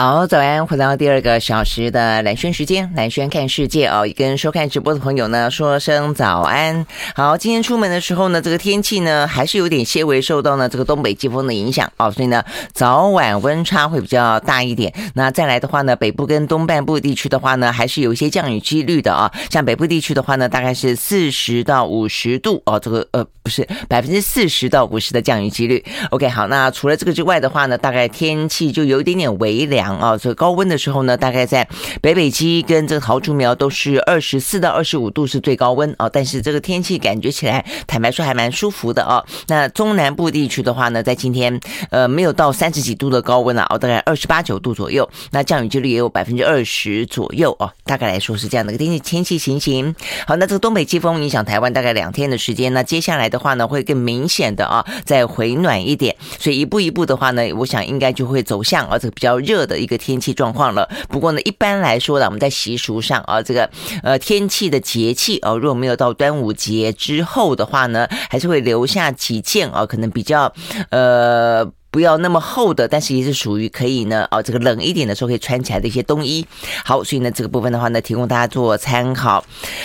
好，早安，回到第二个小时的蓝轩时间，蓝轩看世界哦，也跟收看直播的朋友呢说声早安。好，今天出门的时候呢，这个天气呢还是有点些微受到呢这个东北季风的影响哦，所以呢早晚温差会比较大一点。那再来的话呢，北部跟东半部地区的话呢，还是有一些降雨几率的啊。像北部地区的话呢，大概是四十到五十度哦，这个呃不是百分之四十到五十的降雨几率。OK，好，那除了这个之外的话呢，大概天气就有一点点微凉。啊，所以高温的时候呢，大概在北北基跟这个桃竹苗都是二十四到二十五度是最高温啊。但是这个天气感觉起来，坦白说还蛮舒服的啊。那中南部地区的话呢，在今天呃没有到三十几度的高温了啊，大概二十八九度左右。那降雨几率也有百分之二十左右啊。大概来说是这样的一个天气天气情形。好，那这个东北季风影响台湾大概两天的时间。那接下来的话呢，会更明显的啊，再回暖一点。所以一步一步的话呢，我想应该就会走向啊这个比较热的一个天气状况了。不过呢，一般来说呢，我们在习俗上啊，这个呃天气的节气啊，如果没有到端午节之后的话呢，还是会留下几件啊，可能比较呃不要那么厚的，但是也是属于可以呢哦，这个冷一点的时候可以穿起来的一些冬衣。好，所以呢这个部分的话呢，提供大家做参考。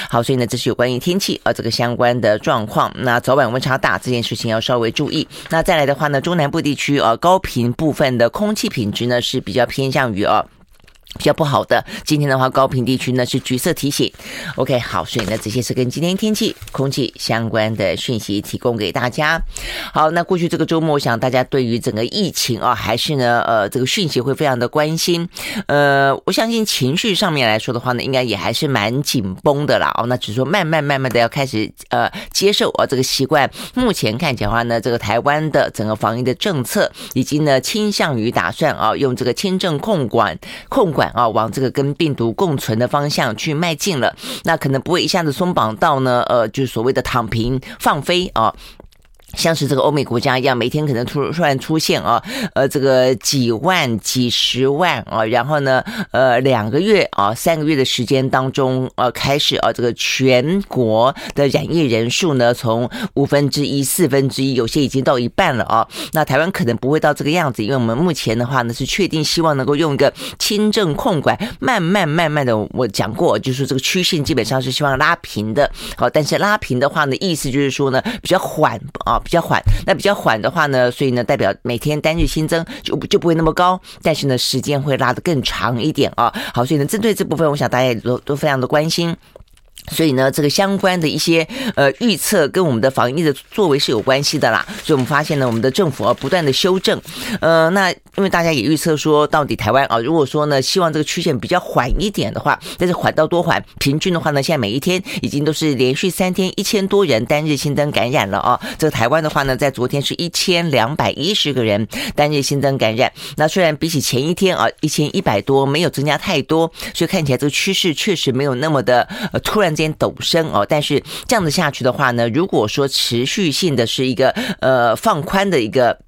好，所以呢这是有关于天气啊这个相关的状况。那早晚温差大这件事情要稍微注意。那再来的话呢，中南部地区啊高频部分的空气品质呢是比较偏向于啊。比较不好的，今天的话，高屏地区呢是橘色提醒。OK，好，所以呢，这些是跟今天天气、空气相关的讯息提供给大家。好，那过去这个周末，我想大家对于整个疫情啊，还是呢，呃，这个讯息会非常的关心。呃，我相信情绪上面来说的话呢，应该也还是蛮紧绷的啦。哦，那只是说慢慢慢慢的要开始呃接受啊这个习惯。目前看起来的话呢，这个台湾的整个防疫的政策，已经呢倾向于打算啊用这个签证控管控管。啊，往这个跟病毒共存的方向去迈进了，那可能不会一下子松绑到呢，呃，就是所谓的躺平放飞啊。像是这个欧美国家一样，每天可能突突然出现啊，呃，这个几万、几十万啊，然后呢，呃，两个月啊、三个月的时间当中，呃，开始啊，这个全国的染疫人数呢，从五分之一、四分之一，有些已经到一半了啊。那台湾可能不会到这个样子，因为我们目前的话呢，是确定希望能够用一个轻症控管，慢慢慢慢的，我讲过，就是这个曲线基本上是希望拉平的。好，但是拉平的话呢，意思就是说呢，比较缓啊。比较缓，那比较缓的话呢，所以呢，代表每天单日新增就就不会那么高，但是呢，时间会拉得更长一点啊。好，所以呢，针对这部分，我想大家也都都非常的关心。所以呢，这个相关的一些呃预测跟我们的防疫的作为是有关系的啦。所以我们发现呢，我们的政府啊不断的修正。呃，那因为大家也预测说，到底台湾啊，如果说呢，希望这个曲线比较缓一点的话，但是缓到多缓？平均的话呢，现在每一天已经都是连续三天一千多人单日新增感染了啊。这个台湾的话呢，在昨天是一千两百一十个人单日新增感染。那虽然比起前一天啊一千一百多没有增加太多，所以看起来这个趋势确实没有那么的呃突然。间陡升哦，但是这样子下去的话呢，如果说持续性的是一个呃放宽的一个。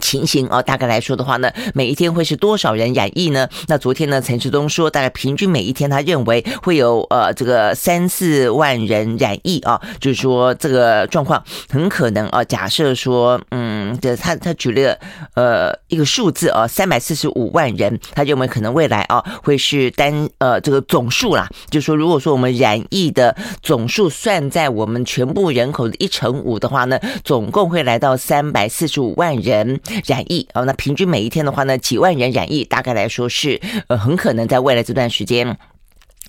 情形啊，大概来说的话呢，每一天会是多少人染疫呢？那昨天呢，陈世东说，大概平均每一天，他认为会有呃这个三四万人染疫啊，就是说这个状况很可能啊。假设说，嗯，这他他举了呃一个数字啊，三百四十五万人，他认为可能未来啊会是单呃这个总数啦，就是说如果说我们染疫的总数算在我们全部人口的一成五的话呢，总共会来到三百四十五万人。染疫哦，那平均每一天的话呢，几万人染疫，大概来说是呃，很可能在未来这段时间。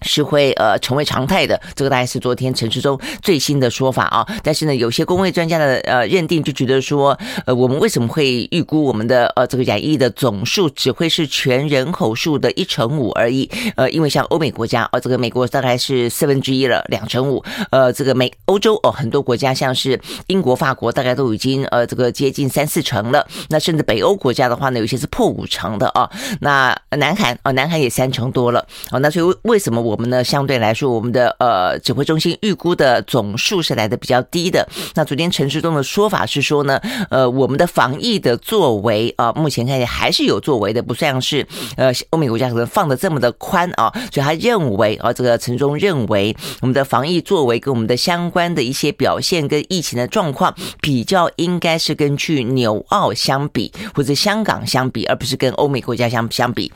是会呃成为常态的，这个大概是昨天陈时中最新的说法啊。但是呢，有些公卫专家的呃认定就觉得说，呃，我们为什么会预估我们的呃这个染疫的总数只会是全人口数的一成五而已？呃，因为像欧美国家，呃，这个美国大概是四分之一了，两成五。呃，这个美欧洲哦，很多国家像是英国、法国，大概都已经呃这个接近三四成了。那甚至北欧国家的话呢，有些是破五成的啊。那南韩啊，南韩也三成多了。哦，那所以为什么我？我们呢，相对来说，我们的呃指挥中心预估的总数是来的比较低的。那昨天陈时中的说法是说呢，呃，我们的防疫的作为啊，目前看起来还是有作为的，不像是呃欧美国家可能放的这么的宽啊。所以他认为啊，这个陈时中认为我们的防疫作为跟我们的相关的一些表现跟疫情的状况比较应该是根据纽澳相比或者香港相比，而不是跟欧美国家相相比。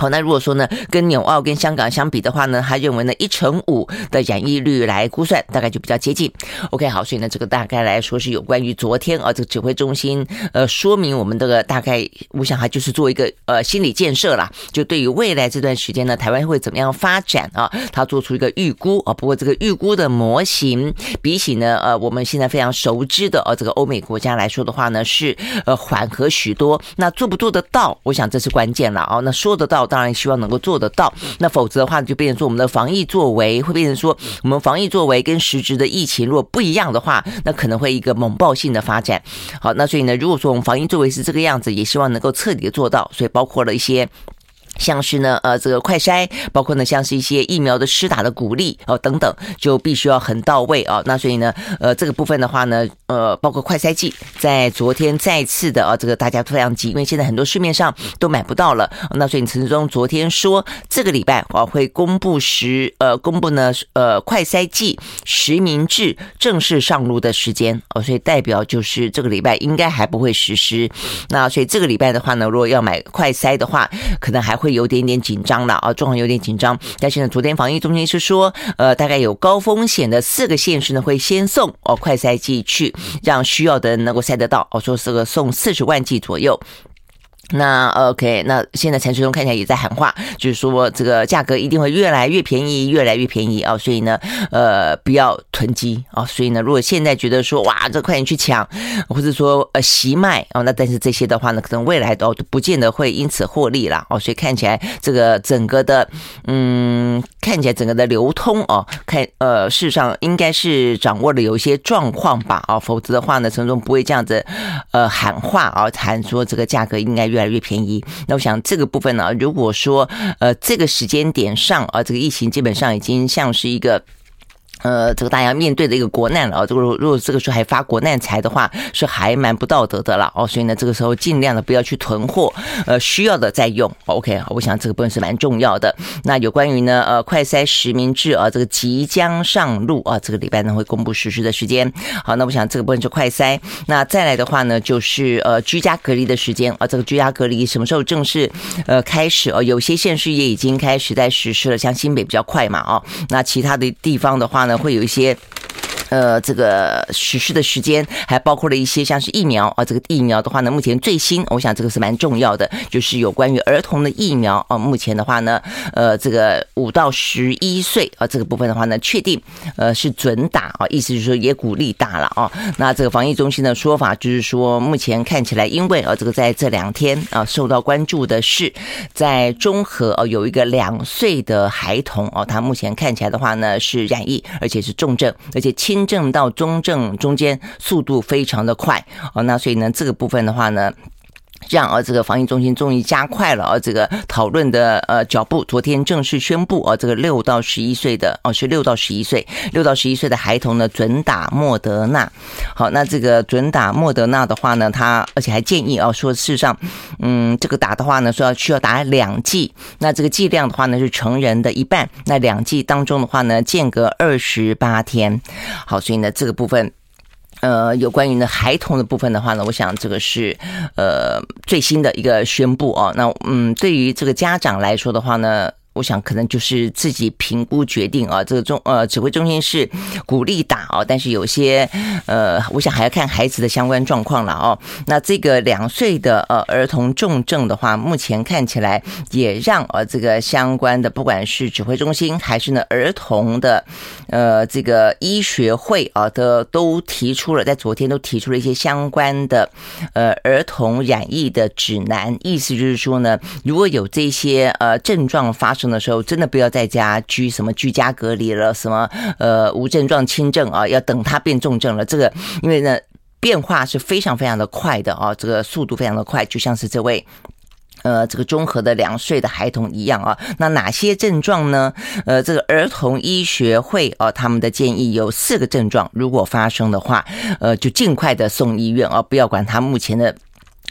好，那如果说呢，跟纽澳跟香港相比的话呢，他认为呢，一成五的染疫率来估算，大概就比较接近。OK，好，所以呢，这个大概来说是有关于昨天啊，这个指挥中心呃说明我们这个大概，我想还就是做一个呃心理建设啦，就对于未来这段时间呢，台湾会怎么样发展啊，他做出一个预估啊。不过这个预估的模型，比起呢呃我们现在非常熟知的呃这个欧美国家来说的话呢，是呃缓和许多。那做不做得到？我想这是关键了啊。那说得到。当然希望能够做得到，那否则的话就变成说我们的防疫作为会变成说我们防疫作为跟实质的疫情如果不一样的话，那可能会一个猛爆性的发展。好，那所以呢，如果说我们防疫作为是这个样子，也希望能够彻底的做到，所以包括了一些。像是呢，呃，这个快筛，包括呢，像是一些疫苗的施打的鼓励哦，等等，就必须要很到位啊。那所以呢，呃，这个部分的话呢，呃，包括快筛剂，在昨天再次的啊，这个大家非常急，因为现在很多市面上都买不到了。那所以陈志忠昨天说，这个礼拜啊会公布实，呃，公布呢，呃，快筛剂实名制正式上路的时间哦，所以代表就是这个礼拜应该还不会实施。那所以这个礼拜的话呢，如果要买快筛的话，可能还会。有点点紧张了啊，状况有点紧张。但是呢，昨天防疫中心是说，呃，大概有高风险的四个县市呢，会先送哦快筛剂去，让需要的人能够筛得到。哦，说这个送四十万剂左右。那 OK，那现在陈时中看起来也在喊话，就是说这个价格一定会越来越便宜，越来越便宜啊，所以呢，呃，不要囤积啊，所以呢，如果现在觉得说哇，这快点去抢，或者说呃惜卖啊，那但是这些的话呢，可能未来都不见得会因此获利了哦，所以看起来这个整个的嗯，看起来整个的流通哦，看呃，事实上应该是掌握了有一些状况吧啊，否则的话呢，陈时中不会这样子呃喊话啊，谈说这个价格应该越。越来越便宜，那我想这个部分呢，如果说呃这个时间点上啊，这个疫情基本上已经像是一个。呃，这个大家面对的一个国难了啊，这个如果这个时候还发国难财的话，是还蛮不道德的了哦。所以呢，这个时候尽量的不要去囤货，呃，需要的再用。OK，我想这个部分是蛮重要的。那有关于呢，呃，快筛实名制啊，这个即将上路啊，这个礼拜呢会公布实施的时间。好，那我想这个部分是快筛。那再来的话呢，就是呃居家隔离的时间啊，这个居家隔离什么时候正式呃开始啊？有些县市也已经开始在实施了，像新北比较快嘛啊，那其他的地方的话呢？会有一些。呃，这个实施的时间还包括了一些像是疫苗啊，这个疫苗的话呢，目前最新，我想这个是蛮重要的，就是有关于儿童的疫苗啊。目前的话呢，呃，这个五到十一岁啊，这个部分的话呢，确定呃是准打啊，意思就是说也鼓励打了啊。那这个防疫中心的说法就是说，目前看起来，因为啊，这个在这两天啊受到关注的是在中和哦有一个两岁的孩童哦，他目前看起来的话呢是染疫，而且是重症，而且轻。正到中正中间速度非常的快哦，那所以呢，这个部分的话呢。让啊，这个防疫中心终于加快了啊，这个讨论的呃脚步。昨天正式宣布啊，这个六到十一岁的哦，是六到十一岁，六到十一岁的孩童呢，准打莫德纳。好，那这个准打莫德纳的话呢，他而且还建议啊，说事实上，嗯，这个打的话呢，说要需要打两剂。那这个剂量的话呢，是成人的一半。那两剂当中的话呢，间隔二十八天。好，所以呢，这个部分。呃，有关于呢孩童的部分的话呢，我想这个是呃最新的一个宣布啊。那嗯，对于这个家长来说的话呢。我想可能就是自己评估决定啊，这个中呃指挥中心是鼓励打哦，但是有些呃，我想还要看孩子的相关状况了哦。那这个两岁的呃儿童重症的话，目前看起来也让呃这个相关的不管是指挥中心还是呢儿童的呃这个医学会啊的都提出了，在昨天都提出了一些相关的呃儿童染疫的指南，意思就是说呢，如果有这些呃症状发生。生的时候，真的不要在家居什么居家隔离了，什么呃无症状轻症啊，要等它变重症了。这个因为呢变化是非常非常的快的啊，这个速度非常的快，就像是这位呃这个中和的两岁的孩童一样啊。那哪些症状呢？呃，这个儿童医学会啊，他们的建议有四个症状，如果发生的话，呃，就尽快的送医院啊，不要管他目前的。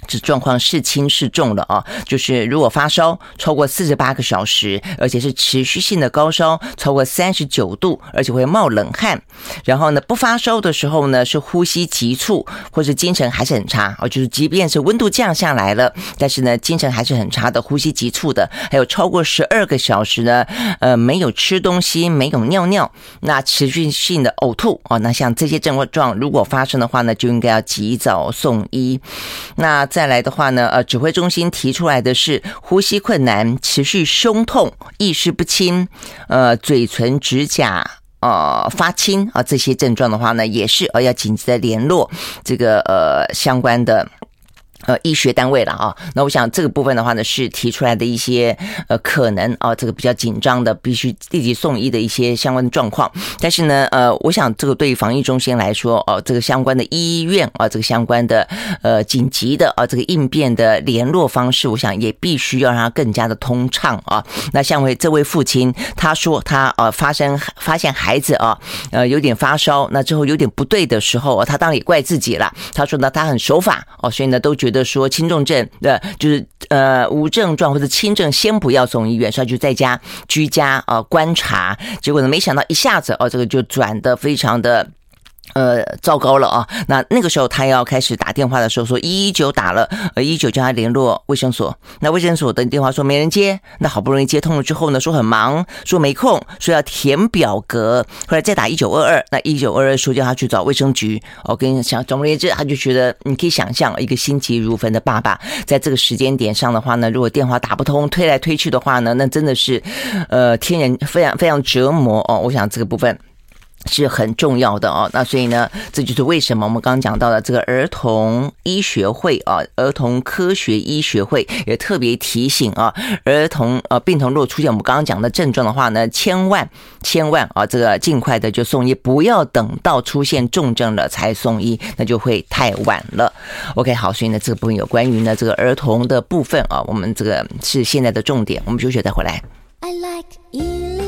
这状况是轻是重了啊？就是如果发烧超过四十八个小时，而且是持续性的高烧超过三十九度，而且会冒冷汗，然后呢不发烧的时候呢是呼吸急促，或是精神还是很差哦？就是即便是温度降下来了，但是呢精神还是很差的，呼吸急促的，还有超过十二个小时呢，呃没有吃东西，没有尿尿，那持续性的呕吐哦，那像这些症状如果发生的话呢，就应该要及早送医。那在再来的话呢，呃，指挥中心提出来的是呼吸困难、持续胸痛、意识不清，呃，嘴唇、指甲呃发青啊，这些症状的话呢，也是呃要紧急的联络这个呃相关的。呃，医学单位了啊，那我想这个部分的话呢，是提出来的一些呃可能啊，这个比较紧张的，必须立即送医的一些相关的状况。但是呢，呃，我想这个对于防疫中心来说，哦、这个相关的医院啊，这个相关的呃紧急的啊，这个应变的联络方式，我想也必须要让它更加的通畅啊。那像为这位父亲，他说他呃发生发现孩子啊，呃有点发烧，那之后有点不对的时候，他当然也怪自己了。他说呢，他很守法哦，所以呢都觉得。说轻重症的，就是呃无症状或者轻症，先不要送医院，所以就在家居家啊、观察。结果呢，没想到一下子哦，这个就转的非常的。呃，糟糕了啊！那那个时候他要开始打电话的时候，说一一九打了，呃，一九叫他联络卫生所。那卫生所的电话说没人接，那好不容易接通了之后呢，说很忙，说没空，说要填表格，后来再打一九二二，那一九二二说叫他去找卫生局。我跟你讲，总而言之，他就觉得你可以想象，一个心急如焚的爸爸，在这个时间点上的话呢，如果电话打不通，推来推去的话呢，那真的是呃，天人非常非常折磨哦。我想这个部分。是很重要的哦，那所以呢，这就是为什么我们刚刚讲到的这个儿童医学会啊，儿童科学医学会也特别提醒啊，儿童呃病童如果出现我们刚刚讲的症状的话呢，千万千万啊，这个尽快的就送医，不要等到出现重症了才送医，那就会太晚了。OK，好，所以呢，这个部分有关于呢这个儿童的部分啊，我们这个是现在的重点，我们休息再回来。I like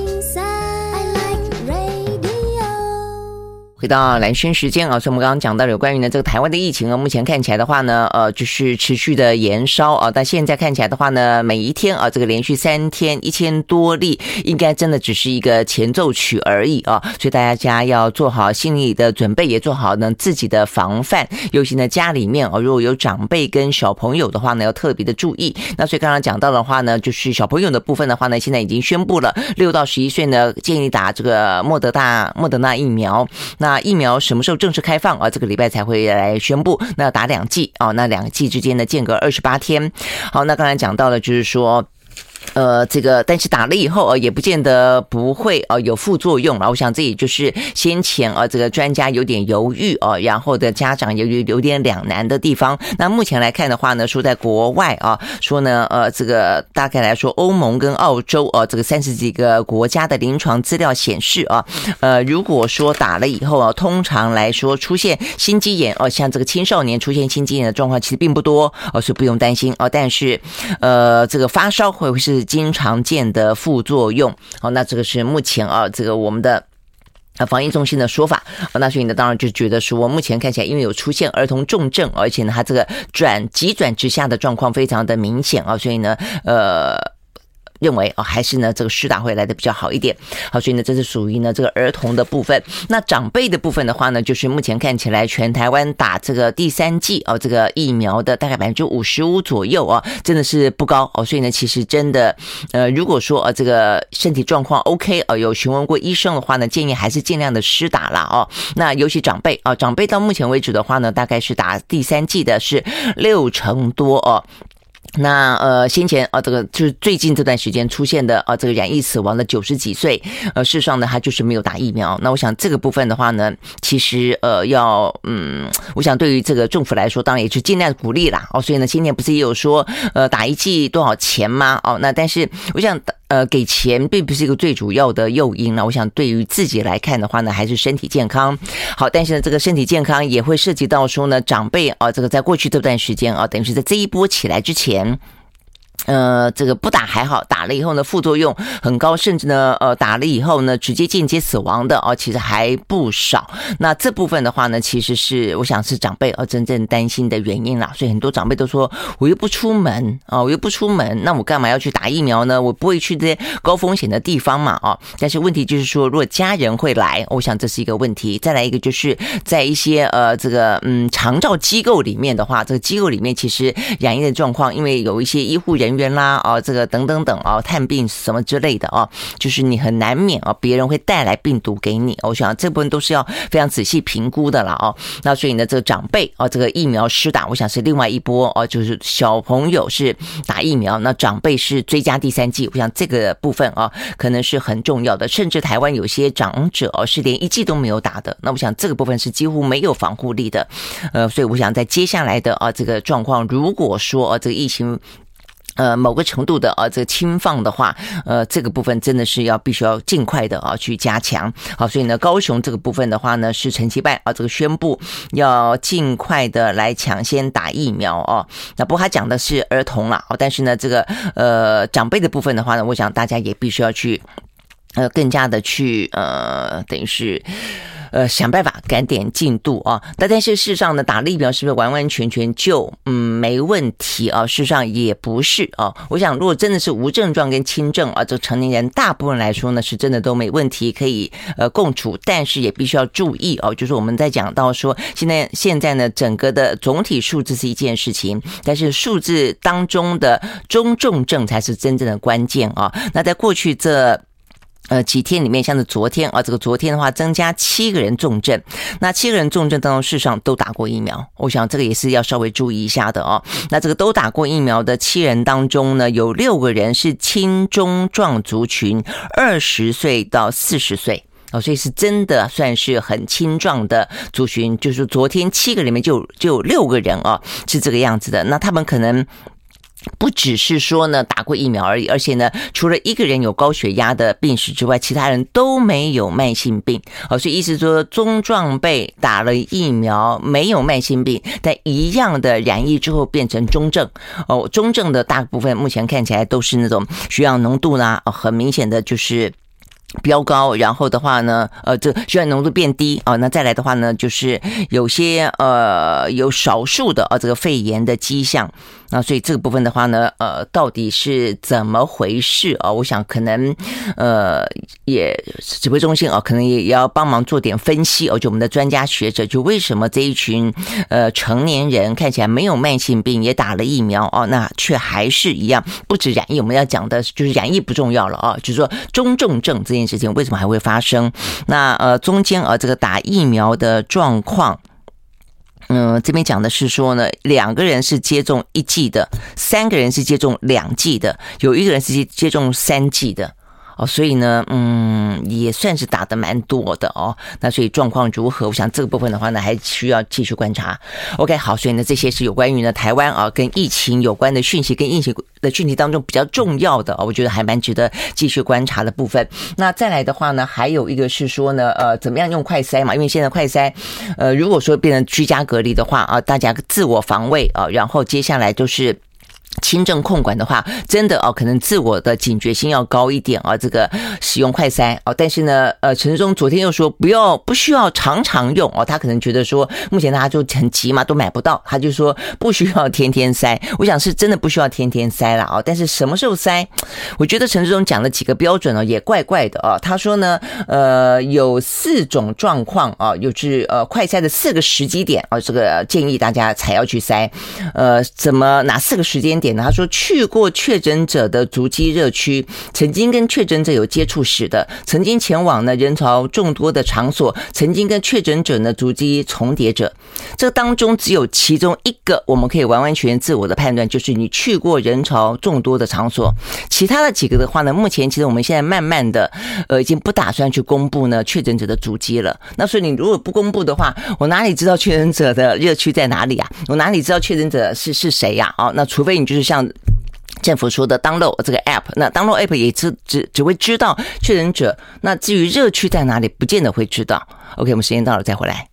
回到蓝轩时间啊，所以我们刚刚讲到有关于呢这个台湾的疫情啊，目前看起来的话呢，呃，就是持续的延烧啊，但现在看起来的话呢，每一天啊，这个连续三天一千多例，应该真的只是一个前奏曲而已啊，所以大家要做好心理的准备，也做好呢自己的防范，尤其呢家里面啊，如果有长辈跟小朋友的话呢，要特别的注意。那所以刚刚讲到的话呢，就是小朋友的部分的话呢，现在已经宣布了，六到十一岁呢，建议打这个莫德纳莫德纳疫苗，那。啊疫苗什么时候正式开放啊？这个礼拜才会来宣布。那要打两剂啊，那两剂之间的间隔二十八天。好，那刚才讲到了就是说。呃，这个但是打了以后呃，也不见得不会呃有副作用了。我想这也就是先前啊，这个专家有点犹豫啊，然后的家长有有有点两难的地方。那目前来看的话呢，说在国外啊，说呢，呃，这个大概来说，欧盟跟澳洲啊，这个三十几个国家的临床资料显示啊，呃，如果说打了以后啊，通常来说出现心肌炎哦，像这个青少年出现心肌炎的状况其实并不多哦，所以不用担心哦。但是呃，这个发烧会不会是？是经常见的副作用，好，那这个是目前啊，这个我们的啊防疫中心的说法，那所以呢，当然就觉得说，目前看起来，因为有出现儿童重症，而且呢，他这个转急转直下的状况非常的明显啊，所以呢，呃。认为哦，还是呢这个施打会来的比较好一点。好，所以呢，这是属于呢这个儿童的部分。那长辈的部分的话呢，就是目前看起来全台湾打这个第三剂哦，这个疫苗的大概百分之五十五左右啊，真的是不高哦。所以呢，其实真的呃，如果说呃这个身体状况 OK 啊，有询问过医生的话呢，建议还是尽量的施打了哦。那尤其长辈啊，长辈到目前为止的话呢，大概是打第三剂的是六成多哦。那呃，先前啊，这个就是最近这段时间出现的啊，这个染疫死亡的九十几岁，呃，事实上呢，他就是没有打疫苗。那我想这个部分的话呢，其实呃，要嗯，我想对于这个政府来说，当然也是尽量鼓励啦。哦，所以呢，今年不是也有说呃，打一剂多少钱吗？哦，那但是我想打。呃，给钱并不是一个最主要的诱因了。我想，对于自己来看的话呢，还是身体健康好。但是呢，这个身体健康也会涉及到说呢，长辈啊，这个在过去这段时间啊，等于是在这一波起来之前。呃，这个不打还好，打了以后呢，副作用很高，甚至呢，呃，打了以后呢，直接间接死亡的哦，其实还不少。那这部分的话呢，其实是我想是长辈哦真正担心的原因啦。所以很多长辈都说，我又不出门啊，我又不出门，那我干嘛要去打疫苗呢？我不会去这些高风险的地方嘛，哦。但是问题就是说，如果家人会来，我想这是一个问题。再来一个就是在一些呃这个嗯长照机构里面的话，这个机构里面其实染疫的状况，因为有一些医护人人。员啦，哦，这个等等等哦，探病什么之类的哦，就是你很难免哦，别人会带来病毒给你。我想这部分都是要非常仔细评估的了哦。那所以呢，这个长辈哦，这个疫苗施打，我想是另外一波哦，就是小朋友是打疫苗，那长辈是追加第三剂。我想这个部分啊，可能是很重要的。甚至台湾有些长者哦，是连一剂都没有打的。那我想这个部分是几乎没有防护力的。呃，所以我想在接下来的啊这个状况，如果说啊这个疫情。呃，某个程度的啊，这个轻放的话，呃，这个部分真的是要必须要尽快的啊去加强。好，所以呢，高雄这个部分的话呢，是陈其迈啊，这个宣布要尽快的来抢先打疫苗哦。那不过他讲的是儿童啦，哦，但是呢，这个呃长辈的部分的话呢，我想大家也必须要去呃更加的去呃，等于是。呃，想办法赶点进度啊！那但是事实上呢，打疫苗是不是完完全全就嗯没问题啊？事实上也不是啊。我想，如果真的是无症状跟轻症啊，这成年人大部分来说呢，是真的都没问题，可以呃共处。但是也必须要注意哦，就是我们在讲到说，现在现在呢，整个的总体数字是一件事情，但是数字当中的中重症才是真正的关键啊。那在过去这。呃，几天里面，像是昨天啊，这个昨天的话，增加七个人重症。那七个人重症当中，事实上都打过疫苗。我想这个也是要稍微注意一下的哦。那这个都打过疫苗的七人当中呢，有六个人是轻中壮族群，二十岁到四十岁哦，所以是真的算是很轻壮的族群。就是昨天七个里面就就有六个人哦，是这个样子的。那他们可能。不只是说呢打过疫苗而已，而且呢，除了一个人有高血压的病史之外，其他人都没有慢性病。哦，所以意思说中壮辈打了疫苗没有慢性病，但一样的染疫之后变成中症。哦，中症的大部分目前看起来都是那种血氧浓度呢，很明显的就是飙高，然后的话呢，呃，这血氧浓度变低啊，那再来的话呢，就是有些呃有少数的啊这个肺炎的迹象。那所以这个部分的话呢，呃，到底是怎么回事啊？我想可能，呃，也指挥中心啊，可能也要帮忙做点分析哦。就我们的专家学者，就为什么这一群呃成年人看起来没有慢性病，也打了疫苗哦，那却还是一样不止染疫。我们要讲的就是染疫不重要了啊，就是说中重症这件事情为什么还会发生？那呃中间啊这个打疫苗的状况。嗯，这边讲的是说呢，两个人是接种一剂的，三个人是接种两剂的，有一个人是接接种三剂的。哦，所以呢，嗯，也算是打得蛮多的哦。那所以状况如何？我想这个部分的话呢，还需要继续观察。OK，好，所以呢，这些是有关于呢台湾啊跟疫情有关的讯息，跟疫情的讯息当中比较重要的，我觉得还蛮值得继续观察的部分。那再来的话呢，还有一个是说呢，呃，怎么样用快筛嘛？因为现在快筛，呃，如果说变成居家隔离的话啊，大家自我防卫啊，然后接下来就是。轻症控管的话，真的哦，可能自我的警觉性要高一点啊。这个使用快筛哦，但是呢，呃，陈时中昨天又说不要，不需要常常用哦。他可能觉得说，目前大家就很急嘛，都买不到，他就说不需要天天塞。我想是真的不需要天天塞了啊。但是什么时候塞？我觉得陈时中讲了几个标准哦，也怪怪的啊。他说呢，呃，有四种状况啊，就是呃，快筛的四个时机点啊，这个建议大家才要去塞。呃，怎么哪四个时间点呢？他说，去过确诊者的足迹热区，曾经跟确诊者有接触史的，曾经前往呢人潮众多的场所，曾经跟确诊者呢足迹重叠者，这当中只有其中一个我们可以完完全全自我的判断，就是你去过人潮众多的场所。其他的几个的话呢，目前其实我们现在慢慢的，呃，已经不打算去公布呢确诊者的足迹了。那所以你如果不公布的话，我哪里知道确诊者的热区在哪里啊？我哪里知道确诊者是是谁呀？哦，那除非你就是像。政府说的 download 这个 app，那 download app 也只只只会知道确诊者，那至于热区在哪里，不见得会知道。OK，我们时间到了，再回来。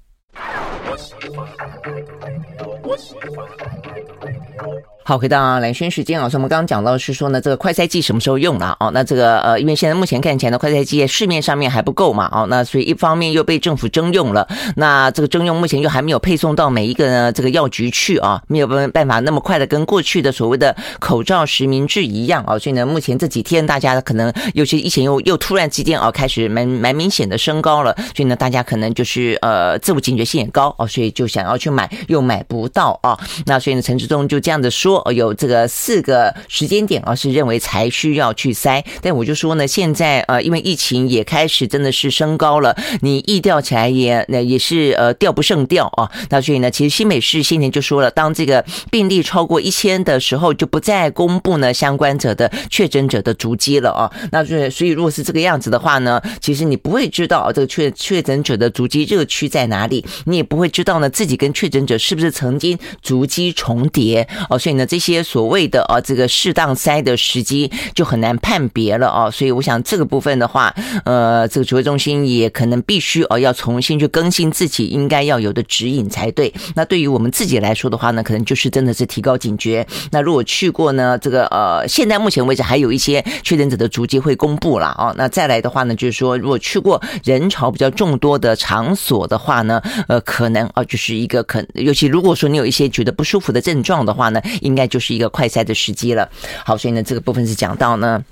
好，回到蓝轩时间啊，所以我们刚刚讲到是说呢，这个快筛剂什么时候用了哦？那这个呃，因为现在目前看起来呢，快筛剂市面上面还不够嘛，哦，那所以一方面又被政府征用了，那这个征用目前又还没有配送到每一个呢这个药局去啊，没有办办法那么快的跟过去的所谓的口罩实名制一样啊，所以呢，目前这几天大家可能尤其疫情又又突然之间啊开始蛮蛮明显的升高了，所以呢，大家可能就是呃自我警觉性也高哦，所以就想要去买又买不到啊，那所以呢，陈志忠就这样子说。有这个四个时间点啊，是认为才需要去筛。但我就说呢，现在呃，因为疫情也开始真的是升高了，你疫调起来也那也是呃调不胜调啊。那所以呢，其实新北市先前就说了，当这个病例超过一千的时候，就不再公布呢相关者的确诊者的足迹了啊。那所以所以如果是这个样子的话呢，其实你不会知道这个确确诊者的足迹热区在哪里，你也不会知道呢自己跟确诊者是不是曾经足迹重叠哦。所以呢。这些所谓的啊，这个适当塞的时机就很难判别了啊，所以我想这个部分的话，呃，这个指挥中心也可能必须哦，要重新去更新自己应该要有的指引才对。那对于我们自己来说的话呢，可能就是真的是提高警觉。那如果去过呢，这个呃，现在目前为止还有一些确诊者的足迹会公布了啊。那再来的话呢，就是说如果去过人潮比较众多的场所的话呢，呃，可能啊，就是一个可，尤其如果说你有一些觉得不舒服的症状的话呢，应该就是一个快赛的时机了。好，所以呢，这个部分是讲到呢。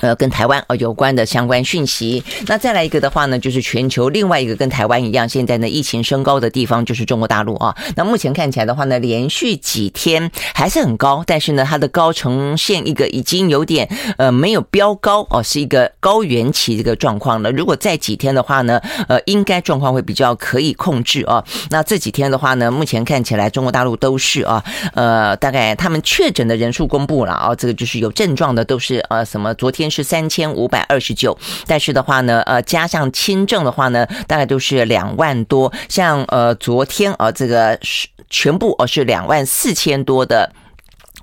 呃，跟台湾呃有关的相关讯息。那再来一个的话呢，就是全球另外一个跟台湾一样，现在呢疫情升高的地方就是中国大陆啊。那目前看起来的话呢，连续几天还是很高，但是呢，它的高呈现一个已经有点呃没有飙高哦，是一个高原期这个状况了。如果再几天的话呢，呃，应该状况会比较可以控制啊。那这几天的话呢，目前看起来中国大陆都是啊，呃，大概他们确诊的人数公布了啊，这个就是有症状的都是呃什么昨天。是三千五百二十九，但是的话呢，呃，加上轻症的话呢，大概都是两万多。像呃，昨天啊，这个是全部哦是两万四千多的。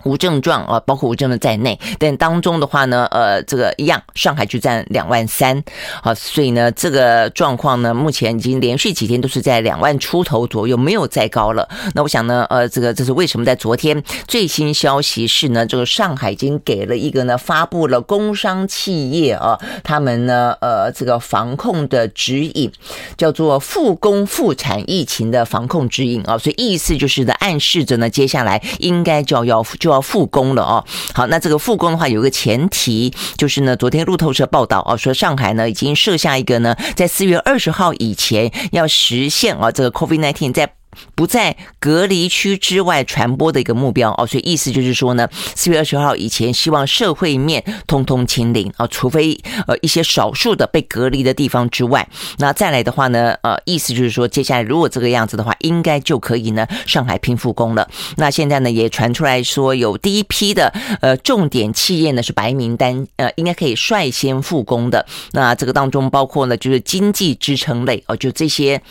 无症状啊，包括无症状在内，但当中的话呢，呃，这个一样，上海就占两万三，啊，所以呢，这个状况呢，目前已经连续几天都是在两万出头左右，没有再高了。那我想呢，呃，这个这是为什么？在昨天最新消息是呢，这个上海已经给了一个呢，发布了工商企业啊，他们呢，呃，这个防控的指引，叫做复工复产疫情的防控指引啊，所以意思就是呢，暗示着呢，接下来应该就要就要。复工了哦，好，那这个复工的话，有个前提，就是呢，昨天路透社报道哦，说上海呢已经设下一个呢，在四月二十号以前要实现啊，这个 COVID nineteen 在。不在隔离区之外传播的一个目标哦，所以意思就是说呢，四月二十号以前，希望社会面通通清零啊，除非呃一些少数的被隔离的地方之外，那再来的话呢，呃，意思就是说，接下来如果这个样子的话，应该就可以呢，上海拼复工了。那现在呢，也传出来说，有第一批的呃重点企业呢是白名单，呃，应该可以率先复工的。那这个当中包括呢，就是经济支撑类哦，就这些。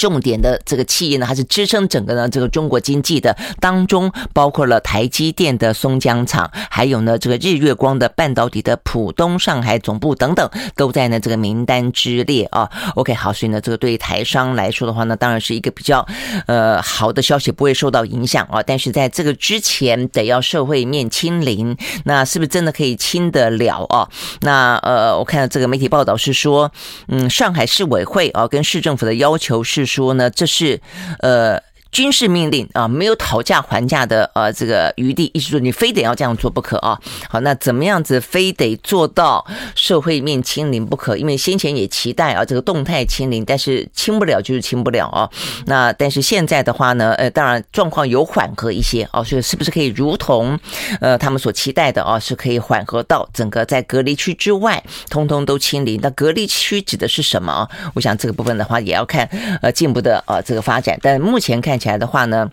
重点的这个企业呢，还是支撑整个呢这个中国经济的当中，包括了台积电的松江厂，还有呢这个日月光的半导体的浦东上海总部等等，都在呢这个名单之列啊。OK，好，所以呢这个对于台商来说的话呢，当然是一个比较呃好的消息，不会受到影响啊。但是在这个之前，得要社会面清零，那是不是真的可以清得了啊？那呃，我看到这个媒体报道是说，嗯，上海市委会啊跟市政府的要求是。说呢，这是呃。军事命令啊，没有讨价还价的呃这个余地，意思说你非得要这样做不可啊。好，那怎么样子非得做到社会面清零不可？因为先前也期待啊这个动态清零，但是清不了就是清不了啊。那但是现在的话呢，呃，当然状况有缓和一些啊，所以是不是可以如同呃他们所期待的啊，是可以缓和到整个在隔离区之外，通通都清零？那隔离区指的是什么啊？我想这个部分的话也要看呃进一步的呃这个发展，但目前看。起来的话呢，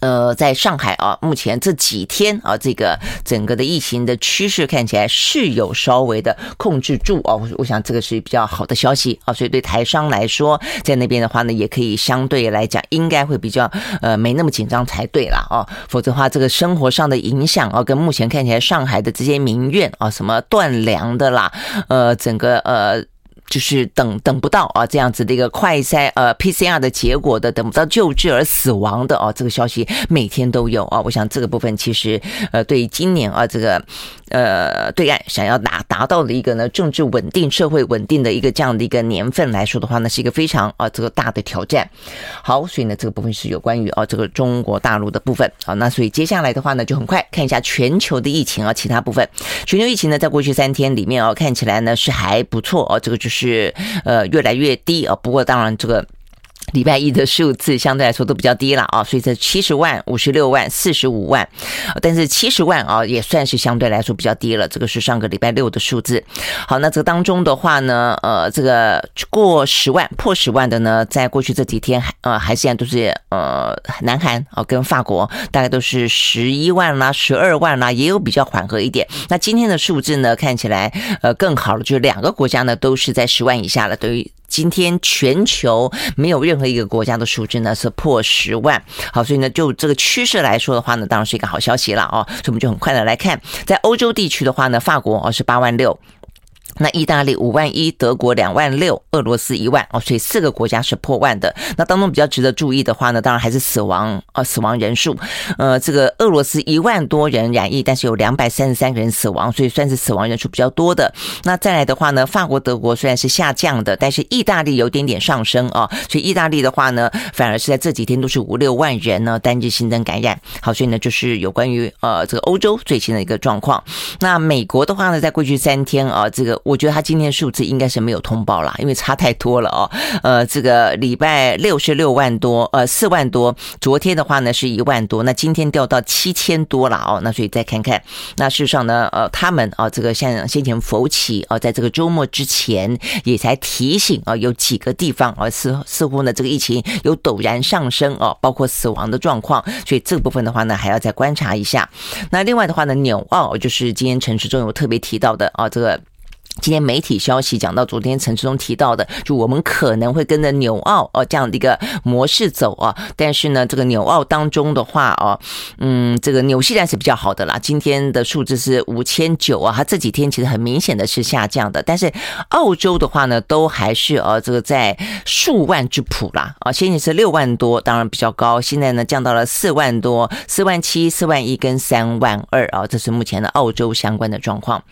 呃，在上海啊，目前这几天啊，这个整个的疫情的趋势看起来是有稍微的控制住啊，我想这个是比较好的消息啊，所以对台商来说，在那边的话呢，也可以相对来讲应该会比较呃没那么紧张才对啦啊，否则的话这个生活上的影响啊，跟目前看起来上海的这些民怨啊，什么断粮的啦，呃，整个呃。就是等等不到啊这样子的一个快筛呃 PCR 的结果的，等不到救治而死亡的哦，这个消息每天都有啊。我想这个部分其实呃对于今年啊这个呃对岸想要达达到的一个呢政治稳定、社会稳定的一个这样的一个年份来说的话呢，是一个非常啊这个大的挑战。好，所以呢这个部分是有关于啊这个中国大陆的部分。啊，那所以接下来的话呢就很快看一下全球的疫情啊，其他部分全球疫情呢在过去三天里面啊看起来呢是还不错哦，这个就是是呃越来越低啊。不过当然这个。礼拜一的数字相对来说都比较低了啊，所以这七十万、五十六万、四十五万，但是七十万啊也算是相对来说比较低了。这个是上个礼拜六的数字。好，那这当中的话呢，呃，这个过十万、破十万的呢，在过去这几天还呃还是一样都是呃南韩啊跟法国，大概都是十一万啦、十二万啦，也有比较缓和一点。那今天的数字呢，看起来呃更好了，就是两个国家呢都是在十万以下了，对于。今天全球没有任何一个国家的数字呢是破十万，好，所以呢就这个趋势来说的话呢，当然是一个好消息了哦。所以我们就很快的来看，在欧洲地区的话呢，法国哦是八万六。那意大利五万一，德国两万六，俄罗斯一万哦，所以四个国家是破万的。那当中比较值得注意的话呢，当然还是死亡啊，死亡人数。呃，这个俄罗斯一万多人染疫，但是有两百三十三人死亡，所以算是死亡人数比较多的。那再来的话呢，法国、德国虽然是下降的，但是意大利有点点上升啊，所以意大利的话呢，反而是在这几天都是五六万人呢单日新增感染。好，所以呢就是有关于呃这个欧洲最新的一个状况。那美国的话呢，在过去三天啊，这个。我觉得他今天数字应该是没有通报啦，因为差太多了哦。呃，这个礼拜六是六万多，呃，四万多。昨天的话呢是一万多，那今天掉到七千多了哦。那所以再看看，那事实上呢，呃，他们啊，这个像先前佛奇啊，在这个周末之前也才提醒啊，有几个地方啊，似似乎呢这个疫情有陡然上升哦，包括死亡的状况。所以这部分的话呢，还要再观察一下。那另外的话呢，纽澳就是今天陈时中有特别提到的啊，这个。今天媒体消息讲到，昨天陈志忠提到的，就我们可能会跟着纽澳哦这样的一个模式走啊。但是呢，这个纽澳当中的话哦，嗯，这个纽西兰是比较好的啦。今天的数字是五千九啊，它这几天其实很明显的是下降的。但是澳洲的话呢，都还是呃这个在数万之谱啦啊，先前是六万多，当然比较高，现在呢降到了四万多，四万七、四万一跟三万二啊，这是目前的澳洲相关的状况。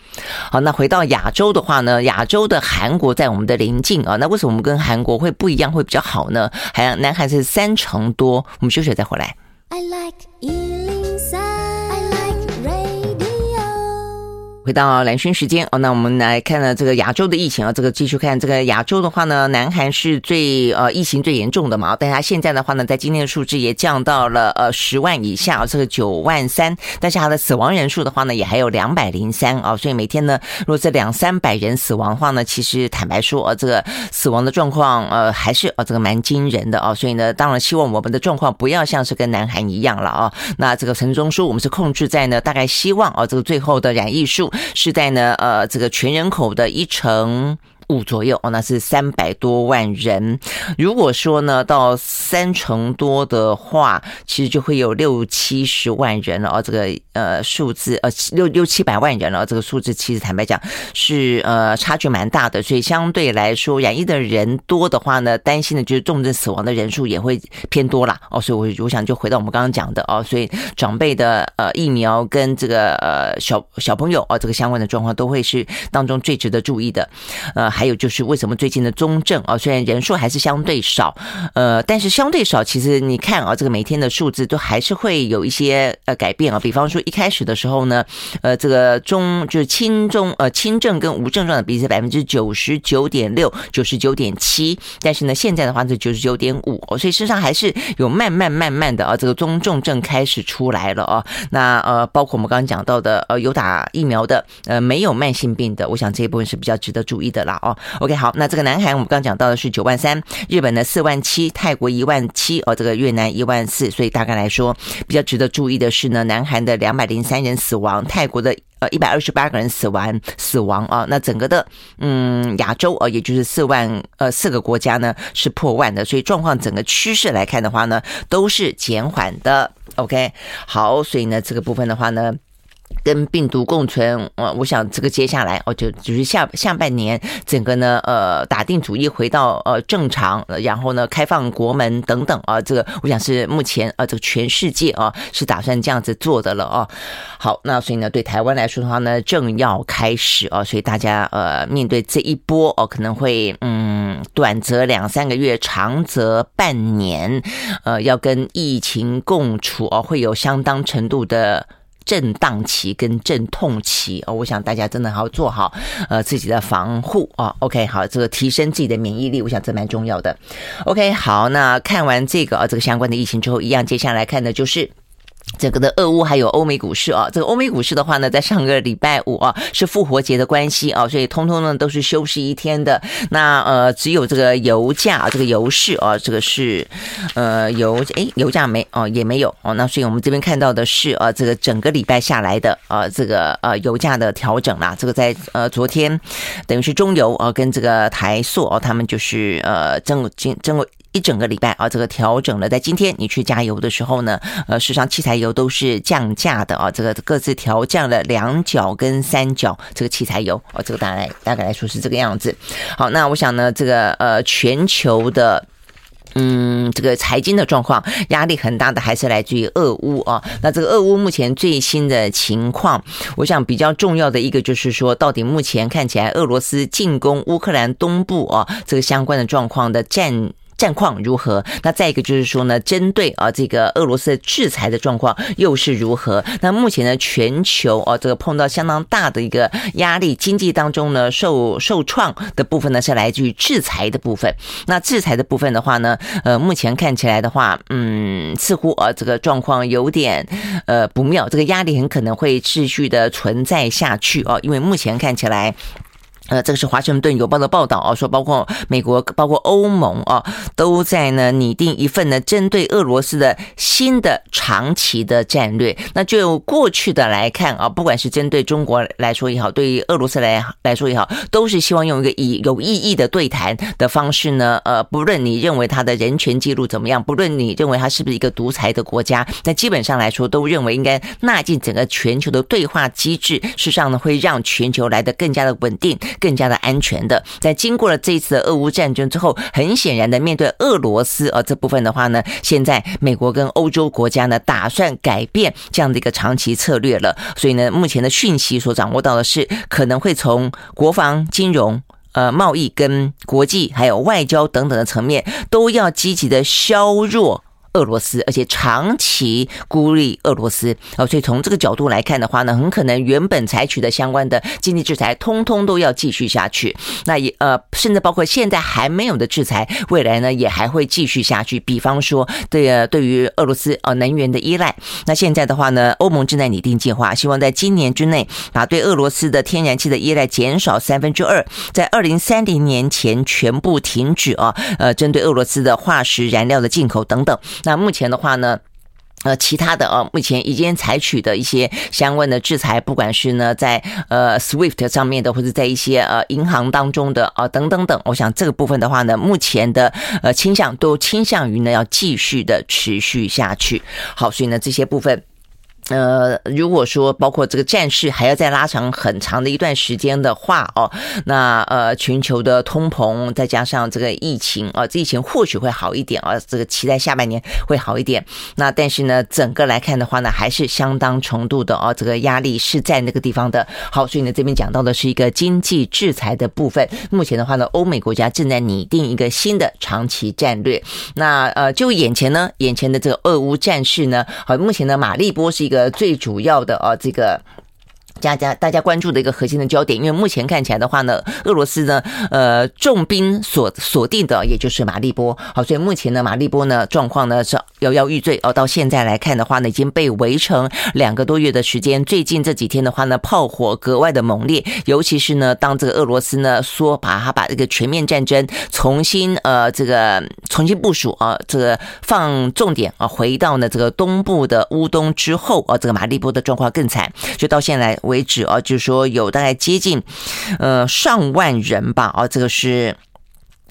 好，那回到亚洲。的话呢，亚洲的韩国在我们的邻近啊，那为什么我们跟韩国会不一样，会比较好呢？还南韩是三成多，我们休息再回来。I like 回到蓝轩时间。哦，那我们来看呢这个亚洲的疫情啊，这个继续看这个亚洲的话呢，南韩是最呃疫情最严重的嘛，但是它现在的话呢，在今天的数字也降到了呃十万以下，这个九万三，但是它的死亡人数的话呢，也还有两百零三。啊，所以每天呢，如果这两三百人死亡的话呢，其实坦白说啊，这个死亡的状况呃还是啊这个蛮惊人的。啊，所以呢，当然希望我们的状况不要像是跟南韩一样了啊，那这个陈中说我们是控制在呢大概希望啊这个最后的染疫数。是在呢，呃，这个全人口的一成五左右哦，那是三百多万人。如果说呢，到三成多的话，其实就会有六七十万人了哦。这个呃数字呃六六七百万人了，这个数字其实坦白讲是呃差距蛮大的。所以相对来说，染疫的人多的话呢，担心的就是重症死亡的人数也会偏多啦。哦。所以我我想就回到我们刚刚讲的哦，所以长辈的呃疫苗跟这个呃小小朋友哦这个相关的状况都会是当中最值得注意的呃。还有就是为什么最近的中症啊，虽然人数还是相对少，呃，但是相对少，其实你看啊，这个每天的数字都还是会有一些呃改变啊。比方说一开始的时候呢，呃，这个中就是轻中呃轻症跟无症状的比例是百分之九十九点六、九十九点七，但是呢现在的话是九十九点五，所以事实上还是有慢慢慢慢的啊，这个中重症开始出来了啊。那呃，包括我们刚刚讲到的呃有打疫苗的呃没有慢性病的，我想这一部分是比较值得注意的啦。哦，OK，好，那这个南韩我们刚讲到的是九万三，日本的四万七，泰国一万七，哦，这个越南一万四，所以大概来说比较值得注意的是呢，南韩的两百零三人死亡，泰国的呃一百二十八个人死亡死亡啊，那整个的嗯亚洲啊也就是四万呃四个国家呢是破万的，所以状况整个趋势来看的话呢都是减缓的，OK，好，所以呢这个部分的话呢。跟病毒共存，呃，我想这个接下来哦，就就是下下半年整个呢，呃，打定主意回到呃正常，然后呢，开放国门等等啊，这个我想是目前啊，这个全世界啊是打算这样子做的了啊。好，那所以呢，对台湾来说的话呢，正要开始啊，所以大家呃面对这一波哦，可能会嗯，短则两三个月，长则半年，呃，要跟疫情共处哦，会有相当程度的。震荡期跟阵痛期哦，我想大家真的要做好呃自己的防护啊。OK，好，这个提升自己的免疫力，我想这蛮重要的。OK，好，那看完这个啊这个相关的疫情之后，一样接下来看的就是。这个的俄乌还有欧美股市啊，这个欧美股市的话呢，在上个礼拜五啊是复活节的关系啊，所以通通呢都是休息一天的。那呃，只有这个油价，这个油市啊，这个是呃油诶，油价没哦也没有哦。那所以我们这边看到的是啊，这个整个礼拜下来的啊，这个呃油价的调整啦，这个在呃昨天等于是中油啊跟这个台塑哦，他们就是呃争争争。一整个礼拜啊，这个调整了。在今天你去加油的时候呢，呃，实际上汽柴油都是降价的啊，这个各自调降了两角跟三角。这个汽柴油哦，这个大概大概来说是这个样子。好，那我想呢，这个呃，全球的嗯，这个财经的状况压力很大的，还是来自于俄乌啊。那这个俄乌目前最新的情况，我想比较重要的一个就是说，到底目前看起来俄罗斯进攻乌克兰东部啊，这个相关的状况的战。战况如何？那再一个就是说呢，针对啊这个俄罗斯的制裁的状况又是如何？那目前呢，全球啊这个碰到相当大的一个压力，经济当中呢受受创的部分呢是来自于制裁的部分。那制裁的部分的话呢，呃，目前看起来的话，嗯，似乎啊这个状况有点呃不妙，这个压力很可能会持续的存在下去哦，因为目前看起来。呃，这个是华盛顿邮报的报道啊，说包括美国、包括欧盟啊，都在呢拟定一份呢针对俄罗斯的新的长期的战略。那就过去的来看啊，不管是针对中国来说也好，对于俄罗斯来来说也好，都是希望用一个以有意义的对谈的方式呢，呃，不论你认为他的人权记录怎么样，不论你认为他是不是一个独裁的国家，但基本上来说，都认为应该纳进整个全球的对话机制，事实上呢，会让全球来得更加的稳定。更加的安全的，在经过了这一次的俄乌战争之后，很显然的面对俄罗斯啊这部分的话呢，现在美国跟欧洲国家呢打算改变这样的一个长期策略了。所以呢，目前的讯息所掌握到的是，可能会从国防、金融、呃贸易跟国际还有外交等等的层面，都要积极的削弱。俄罗斯，而且长期孤立俄罗斯啊，所以从这个角度来看的话呢，很可能原本采取的相关的经济制裁，通通都要继续下去。那也呃，甚至包括现在还没有的制裁，未来呢也还会继续下去。比方说，对呃，对于俄罗斯呃能源的依赖，那现在的话呢，欧盟正在拟定计划，希望在今年之内把对俄罗斯的天然气的依赖减少三分之二，在二零三零年前全部停止啊，呃，针对俄罗斯的化石燃料的进口等等。那目前的话呢，呃，其他的啊，目前已经采取的一些相关的制裁，不管是呢在呃 SWIFT 上面的，或者在一些呃银行当中的啊等等等，我想这个部分的话呢，目前的呃倾向都倾向于呢要继续的持续下去。好，所以呢这些部分。呃，如果说包括这个战事还要再拉长很长的一段时间的话哦，那呃，全球的通膨再加上这个疫情啊，这疫情或许会好一点啊，这个期待下半年会好一点。那但是呢，整个来看的话呢，还是相当程度的啊，这个压力是在那个地方的。好，所以呢，这边讲到的是一个经济制裁的部分。目前的话呢，欧美国家正在拟定一个新的长期战略。那呃，就眼前呢，眼前的这个俄乌战事呢，好，目前的马利波是一个。呃，最主要的啊，这个。大家大家关注的一个核心的焦点，因为目前看起来的话呢，俄罗斯呢，呃，重兵锁锁定的也就是马利波，好，所以目前呢，马利波呢状况呢是摇摇欲坠哦。到现在来看的话呢，已经被围城两个多月的时间。最近这几天的话呢，炮火格外的猛烈，尤其是呢，当这个俄罗斯呢说把它把这个全面战争重新呃这个重新部署啊，这个放重点啊，回到呢这个东部的乌东之后啊，这个马利波的状况更惨，就到现在。为止啊，就是说有大概接近呃上万人吧啊，这个是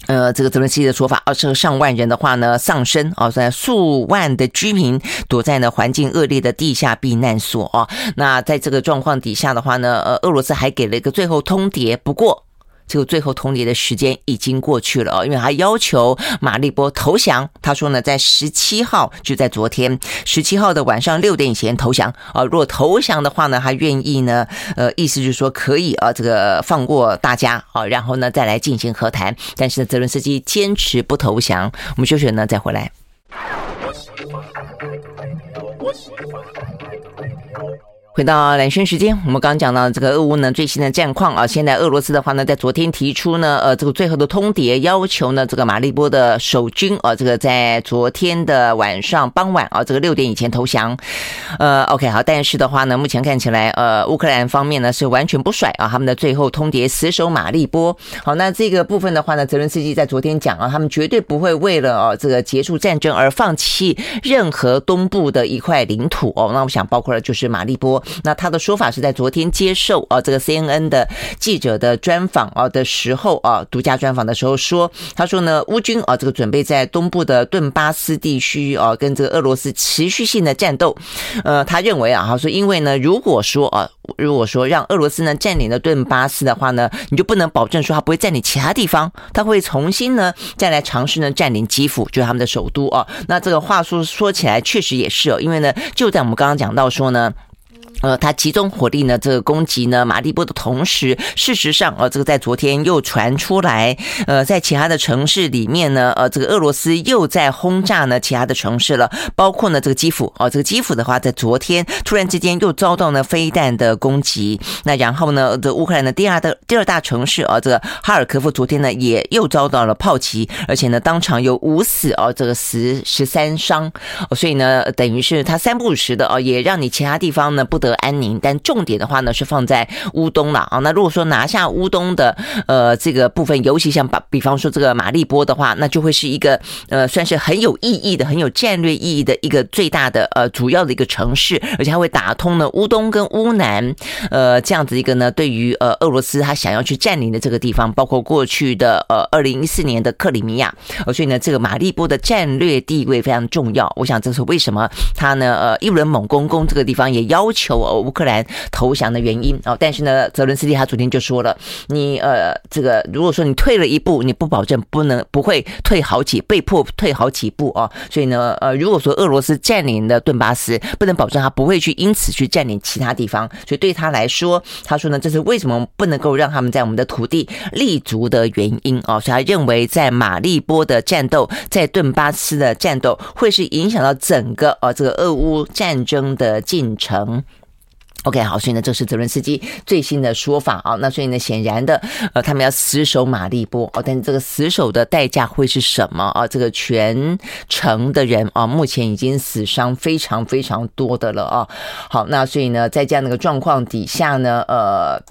呃，这个泽伦斯基的说法，啊，这个上万人的话呢，丧生啊，在数万的居民躲在呢环境恶劣的地下避难所啊。那在这个状况底下的话呢，呃，俄罗斯还给了一个最后通牒，不过。这个最后通牒的时间已经过去了哦，因为他要求马利波投降。他说呢，在十七号，就在昨天十七号的晚上六点以前投降啊。如果投降的话呢，他愿意呢，呃，意思就是说可以啊，这个放过大家啊，然后呢再来进行和谈。但是呢，泽伦斯基坚持不投降。我们休息呢，再回来。回到蓝轩时间，我们刚刚讲到这个俄乌呢最新的战况啊，现在俄罗斯的话呢，在昨天提出呢，呃，这个最后的通牒，要求呢这个马利波的守军啊，这个在昨天的晚上傍晚啊，这个六点以前投降。呃，OK 好，但是的话呢，目前看起来，呃，乌克兰方面呢是完全不甩啊，他们的最后通牒死守马利波。好，那这个部分的话呢，泽伦斯基在昨天讲啊，他们绝对不会为了啊这个结束战争而放弃任何东部的一块领土哦。那我想包括了就是马利波。那他的说法是在昨天接受啊这个 CNN 的记者的专访啊的时候啊独家专访的时候说，他说呢乌军啊这个准备在东部的顿巴斯地区啊跟这个俄罗斯持续性的战斗，呃他认为啊他说因为呢如果说啊如果说让俄罗斯呢占领了顿巴斯的话呢，你就不能保证说他不会占领其他地方，他会重新呢再来尝试呢占领基辅，就是他们的首都啊。那这个话说说起来确实也是哦，因为呢就在我们刚刚讲到说呢。呃，他集中火力呢，这个攻击呢马利波的同时，事实上，呃，这个在昨天又传出来，呃，在其他的城市里面呢，呃，这个俄罗斯又在轰炸呢其他的城市了，包括呢这个基辅，哦，这个基辅的话，在昨天突然之间又遭到呢飞弹的攻击，那然后呢，这乌克兰的第二的第二大城市啊，这个哈尔科夫昨天呢也又遭到了炮击，而且呢当场有五死哦，这个十十三伤，所以呢等于是他三不五时的哦，也让你其他地方呢不得。安宁，但重点的话呢是放在乌东了啊。那如果说拿下乌东的呃这个部分，尤其像把比方说这个马利波的话，那就会是一个呃算是很有意义的、很有战略意义的一个最大的呃主要的一个城市，而且它会打通了乌东跟乌南呃这样子一个呢，对于呃俄罗斯他想要去占领的这个地方，包括过去的呃二零一四年的克里米亚，所以呢这个马利波的战略地位非常重要。我想这是为什么他呢呃一轮猛攻攻这个地方，也要求。乌克兰投降的原因哦，但是呢，泽伦斯基他昨天就说了，你呃，这个如果说你退了一步，你不保证不能不会退好几，被迫退好几步哦。所以呢，呃，如果说俄罗斯占领了顿巴斯，不能保证他不会去因此去占领其他地方。所以对他来说，他说呢，这是为什么不能够让他们在我们的土地立足的原因哦。所以他认为，在马利波的战斗，在顿巴斯的战斗，会是影响到整个呃这个俄乌战争的进程。OK，好，所以呢，这是泽伦斯基最新的说法啊。那所以呢，显然的，呃，他们要死守马利波哦，但是这个死守的代价会是什么啊？这个全城的人啊，目前已经死伤非常非常多的了啊。好，那所以呢，在这样的一个状况底下呢，呃。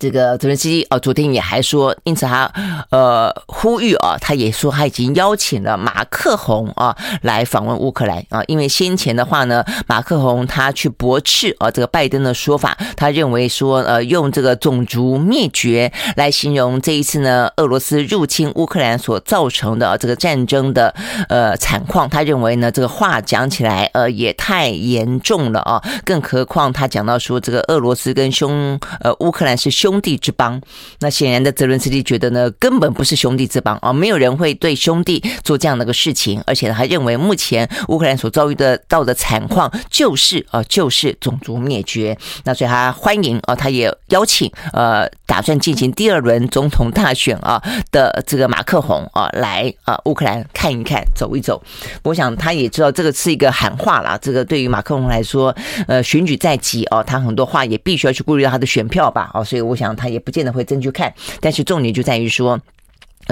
这个泽伦斯基哦，昨天也还说，因此他呃呼吁啊，他也说他已经邀请了马克宏啊来访问乌克兰啊，因为先前的话呢，马克宏他去驳斥啊这个拜登的说法，他认为说呃用这个种族灭绝来形容这一次呢俄罗斯入侵乌克兰所造成的这个战争的呃惨况，他认为呢这个话讲起来呃也太严重了啊，更何况他讲到说这个俄罗斯跟兄呃乌克兰是兄。兄弟之邦，那显然的泽伦斯基觉得呢，根本不是兄弟之邦啊，没有人会对兄弟做这样的个事情，而且呢，还认为目前乌克兰所遭遇的到的惨况就是啊，就是种族灭绝。那所以他欢迎啊，他也邀请呃，打算进行第二轮总统大选啊的这个马克宏啊来啊乌克兰看一看，走一走。我想他也知道这个是一个喊话啦，这个对于马克宏来说，呃，选举在即哦，他很多话也必须要去顾虑到他的选票吧，哦，所以我。想他也不见得会真去看，但是重点就在于说。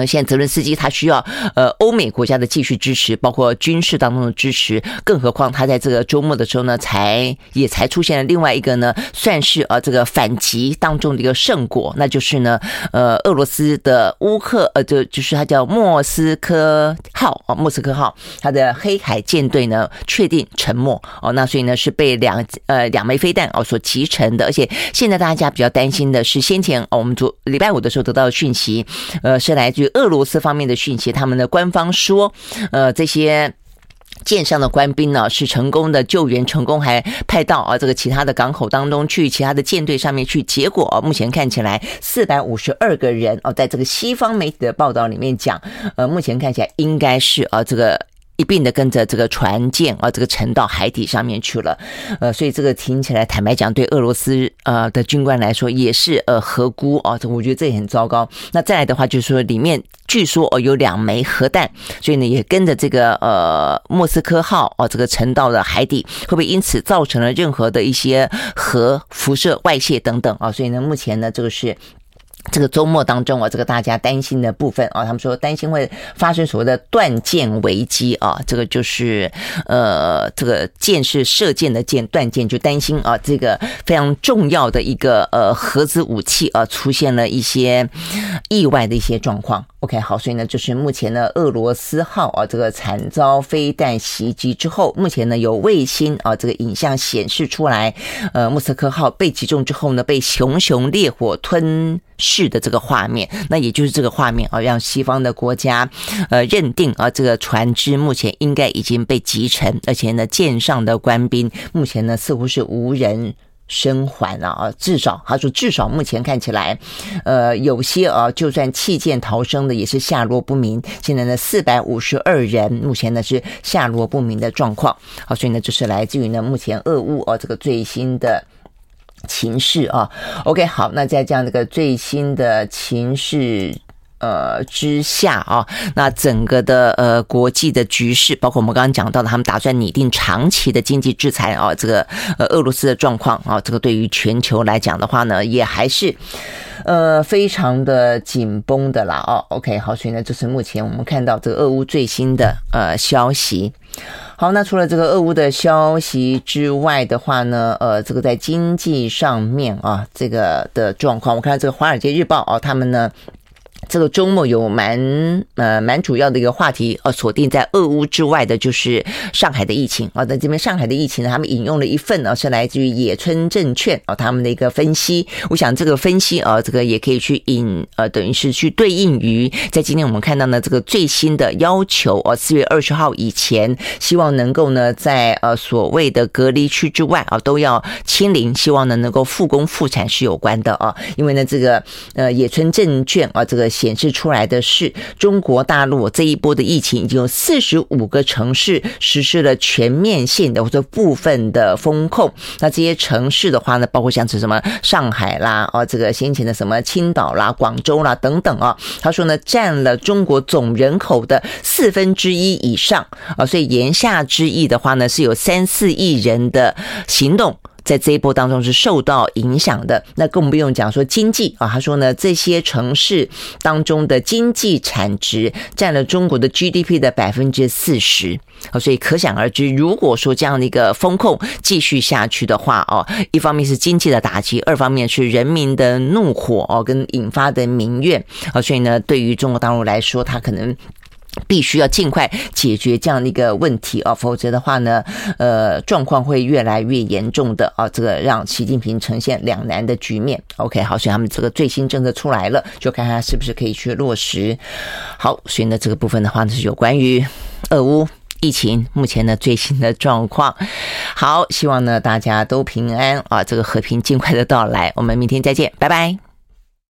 现在泽伦斯基他需要呃欧美国家的继续支持，包括军事当中的支持，更何况他在这个周末的时候呢，才也才出现了另外一个呢，算是呃这个反击当中的一个胜果，那就是呢，呃俄罗斯的乌克呃就就是他叫莫斯科号啊，莫斯科号，他的黑海舰队呢确定沉没哦，那所以呢是被两呃两枚飞弹哦所击沉的，而且现在大家比较担心的是先前哦我们昨礼拜五的时候得到的讯息，呃是来自于。俄罗斯方面的讯息，他们的官方说，呃，这些。舰上的官兵呢是成功的救援成功，还派到啊这个其他的港口当中去，其他的舰队上面去。结果啊，目前看起来四百五十二个人哦，在这个西方媒体的报道里面讲，呃，目前看起来应该是啊这个。一并的跟着这个船舰啊，这个沉到海底上面去了，呃，所以这个听起来，坦白讲，对俄罗斯呃的军官来说也是呃合估啊，这我觉得这也很糟糕。那再来的话，就是说里面据说哦有两枚核弹，所以呢也跟着这个呃莫斯科号哦这个沉到了海底，会不会因此造成了任何的一些核辐射外泄等等啊？所以呢，目前呢这个是。这个周末当中啊，这个大家担心的部分啊，他们说担心会发生所谓的断箭危机啊，这个就是呃，这个箭是射箭的箭，断箭就担心啊，这个非常重要的一个呃核子武器啊，出现了一些意外的一些状况。OK，好，所以呢，就是目前呢，俄罗斯号啊，这个惨遭飞弹袭击之后，目前呢有卫星啊，这个影像显示出来，呃，莫斯科号被击中之后呢，被熊熊烈火吞噬的这个画面，那也就是这个画面啊，让西方的国家呃认定啊，这个船只目前应该已经被击沉，而且呢，舰上的官兵目前呢似乎是无人。生还了啊！至少他说，至少目前看起来，呃，有些啊，就算弃舰逃生的也是下落不明。现在呢，四百五十二人目前呢是下落不明的状况。好，所以呢，这是来自于呢目前俄乌啊这个最新的情势啊。OK，好，那在这样的一个最新的情势。呃，之下啊，那整个的呃国际的局势，包括我们刚刚讲到的，他们打算拟定长期的经济制裁啊，这个呃俄罗斯的状况啊，这个对于全球来讲的话呢，也还是呃非常的紧绷的啦。哦，OK，好，所以呢，这是目前我们看到这个俄乌最新的呃消息。好，那除了这个俄乌的消息之外的话呢，呃，这个在经济上面啊，这个的状况，我看到这个《华尔街日报》啊，他们呢。这个周末有蛮呃蛮主要的一个话题，呃，锁定在俄乌之外的，就是上海的疫情啊。在这边上海的疫情呢，他们引用了一份呢，是来自于野村证券啊他们的一个分析。我想这个分析啊，这个也可以去引呃，等于是去对应于在今天我们看到呢这个最新的要求啊，四月二十号以前，希望能够呢在呃所谓的隔离区之外啊都要清零，希望呢能够复工复产是有关的啊。因为呢这个呃野村证券啊这个。显示出来的是，中国大陆这一波的疫情已经有四十五个城市实施了全面性的或者部分的封控。那这些城市的话呢，包括像是什么上海啦，哦，这个先前的什么青岛啦、广州啦等等啊。他说呢，占了中国总人口的四分之一以上啊。所以言下之意的话呢，是有三四亿人的行动。在这一波当中是受到影响的，那更不用讲说经济啊。他说呢，这些城市当中的经济产值占了中国的 GDP 的百分之四十啊，所以可想而知，如果说这样的一个风控继续下去的话哦，一方面是经济的打击，二方面是人民的怒火哦，跟引发的民怨啊，所以呢，对于中国大陆来说，它可能。必须要尽快解决这样的一个问题啊，否则的话呢，呃，状况会越来越严重的啊，这个让习近平呈现两难的局面。OK，好，所以他们这个最新政策出来了，就看看是不是可以去落实。好，所以呢，这个部分的话呢，是有关于俄乌疫情目前的最新的状况。好，希望呢大家都平安啊，这个和平尽快的到来。我们明天再见，拜拜。